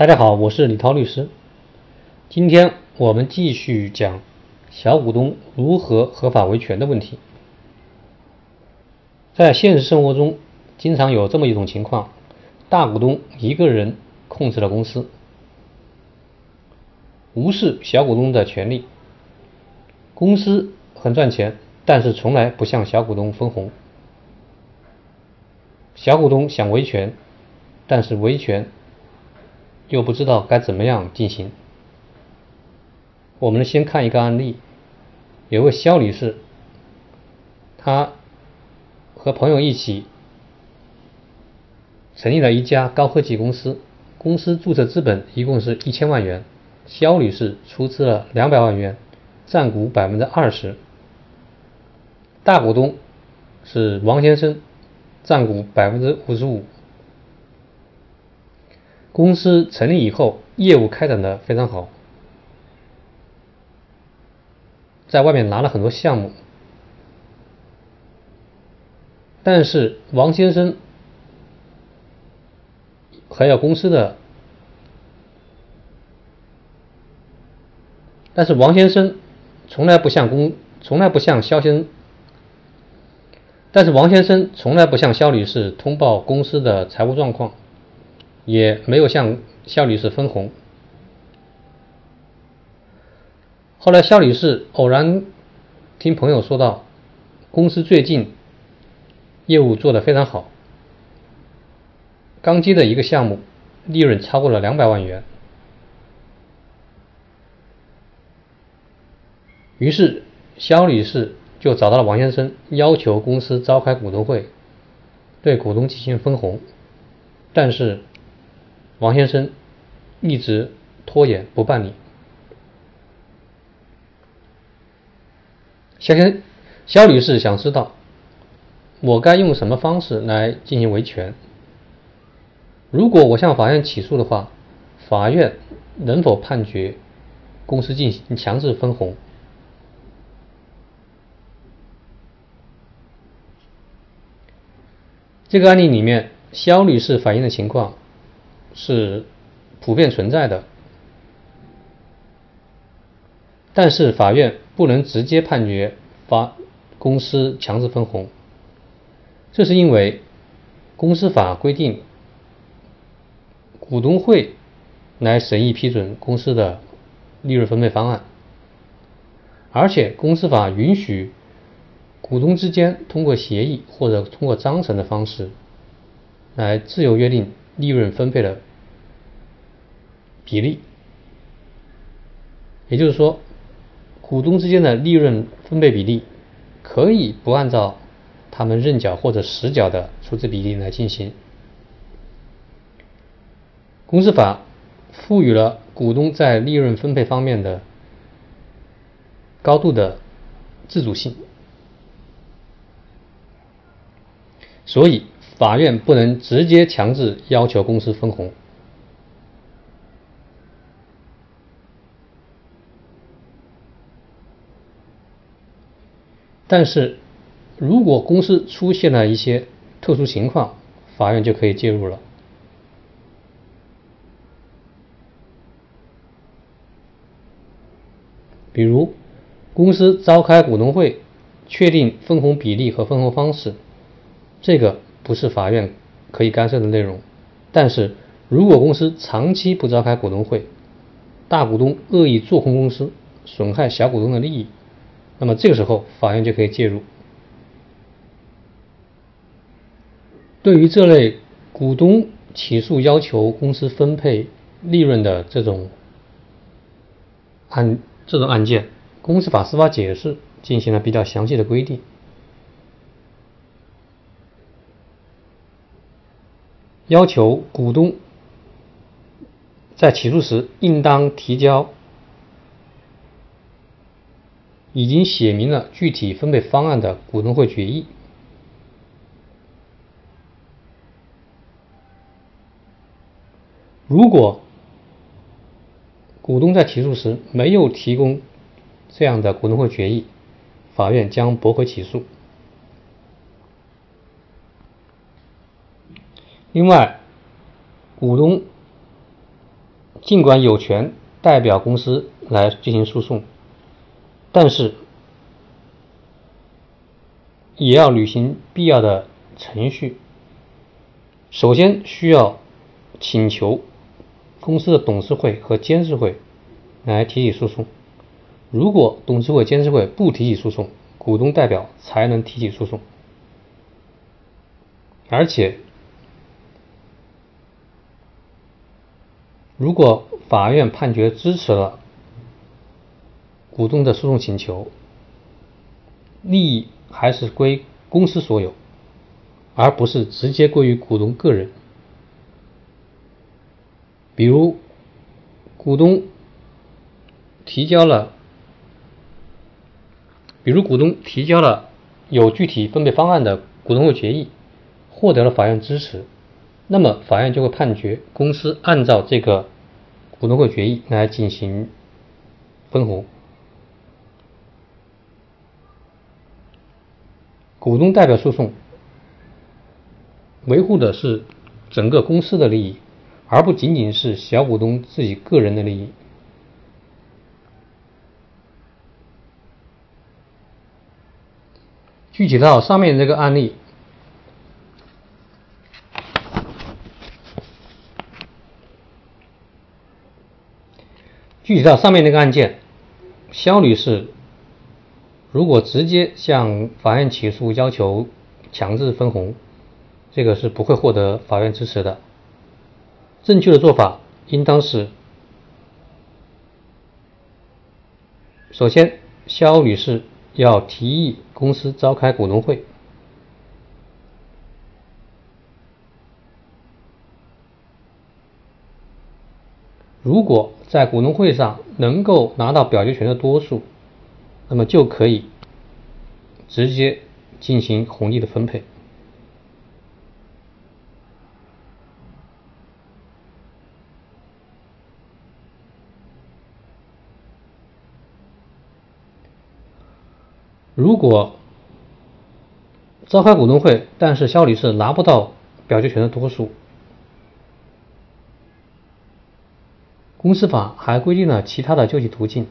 大家好，我是李涛律师。今天我们继续讲小股东如何合法维权的问题。在现实生活中，经常有这么一种情况：大股东一个人控制了公司，无视小股东的权利。公司很赚钱，但是从来不向小股东分红。小股东想维权，但是维权。又不知道该怎么样进行。我们先看一个案例，有位肖女士，她和朋友一起成立了一家高科技公司，公司注册资本一共是一千万元，肖女士出资了两百万元，占股百分之二十，大股东是王先生，占股百分之五十五。公司成立以后，业务开展的非常好，在外面拿了很多项目，但是王先生还有公司的，但是王先生从来不向公，从来不向肖先，但是王先生从来不向肖女士通报公司的财务状况。也没有向肖女士分红。后来，肖女士偶然听朋友说到，公司最近业务做得非常好，刚接的一个项目利润超过了两百万元。于是，肖女士就找到了王先生，要求公司召开股东会，对股东进行分红，但是。王先生一直拖延不办理。肖先肖女士想知道，我该用什么方式来进行维权？如果我向法院起诉的话，法院能否判决公司进行强制分红？这个案例里面，肖女士反映的情况。是普遍存在的，但是法院不能直接判决法公司强制分红，这是因为公司法规定股东会来审议批准公司的利润分配方案，而且公司法允许股东之间通过协议或者通过章程的方式来自由约定。利润分配的比例，也就是说，股东之间的利润分配比例可以不按照他们认缴或者实缴的出资比例来进行。公司法赋予了股东在利润分配方面的高度的自主性，所以。法院不能直接强制要求公司分红，但是如果公司出现了一些特殊情况，法院就可以介入了。比如，公司召开股东会，确定分红比例和分红方式，这个。不是法院可以干涉的内容，但是如果公司长期不召开股东会，大股东恶意做空公司，损害小股东的利益，那么这个时候法院就可以介入。对于这类股东起诉要求公司分配利润的这种案这种案件，公司法司法解释进行了比较详细的规定。要求股东在起诉时应当提交已经写明了具体分配方案的股东会决议。如果股东在起诉时没有提供这样的股东会决议，法院将驳回起诉。另外，股东尽管有权代表公司来进行诉讼，但是也要履行必要的程序。首先需要请求公司的董事会和监事会来提起诉讼。如果董事会、监事会不提起诉讼，股东代表才能提起诉讼。而且，如果法院判决支持了股东的诉讼请求，利益还是归公司所有，而不是直接归于股东个人。比如，股东提交了。比如股东提交了有具体分配方案的股东会决议，获得了法院支持，那么法院就会判决公司按照这个股东会决议来进行分红。股东代表诉讼维护的是整个公司的利益，而不仅仅是小股东自己个人的利益。具体到上面这个案例，具体到上面那个案件，肖女士如果直接向法院起诉要求强制分红，这个是不会获得法院支持的。正确的做法应当是：首先，肖女士。要提议公司召开股东会。如果在股东会上能够拿到表决权的多数，那么就可以直接进行红利的分配。如果召开股东会，但是肖女士拿不到表决权的多数，公司法还规定了其他的救济途径，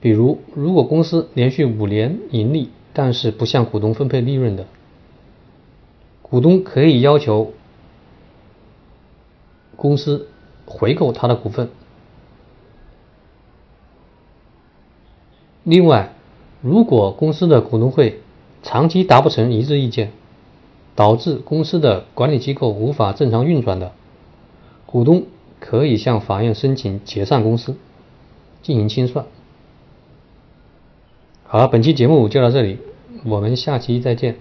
比如，如果公司连续五年盈利，但是不向股东分配利润的，股东可以要求公司回购他的股份。另外，如果公司的股东会长期达不成一致意见，导致公司的管理机构无法正常运转的，股东可以向法院申请解散公司，进行清算。好了，本期节目就到这里，我们下期再见。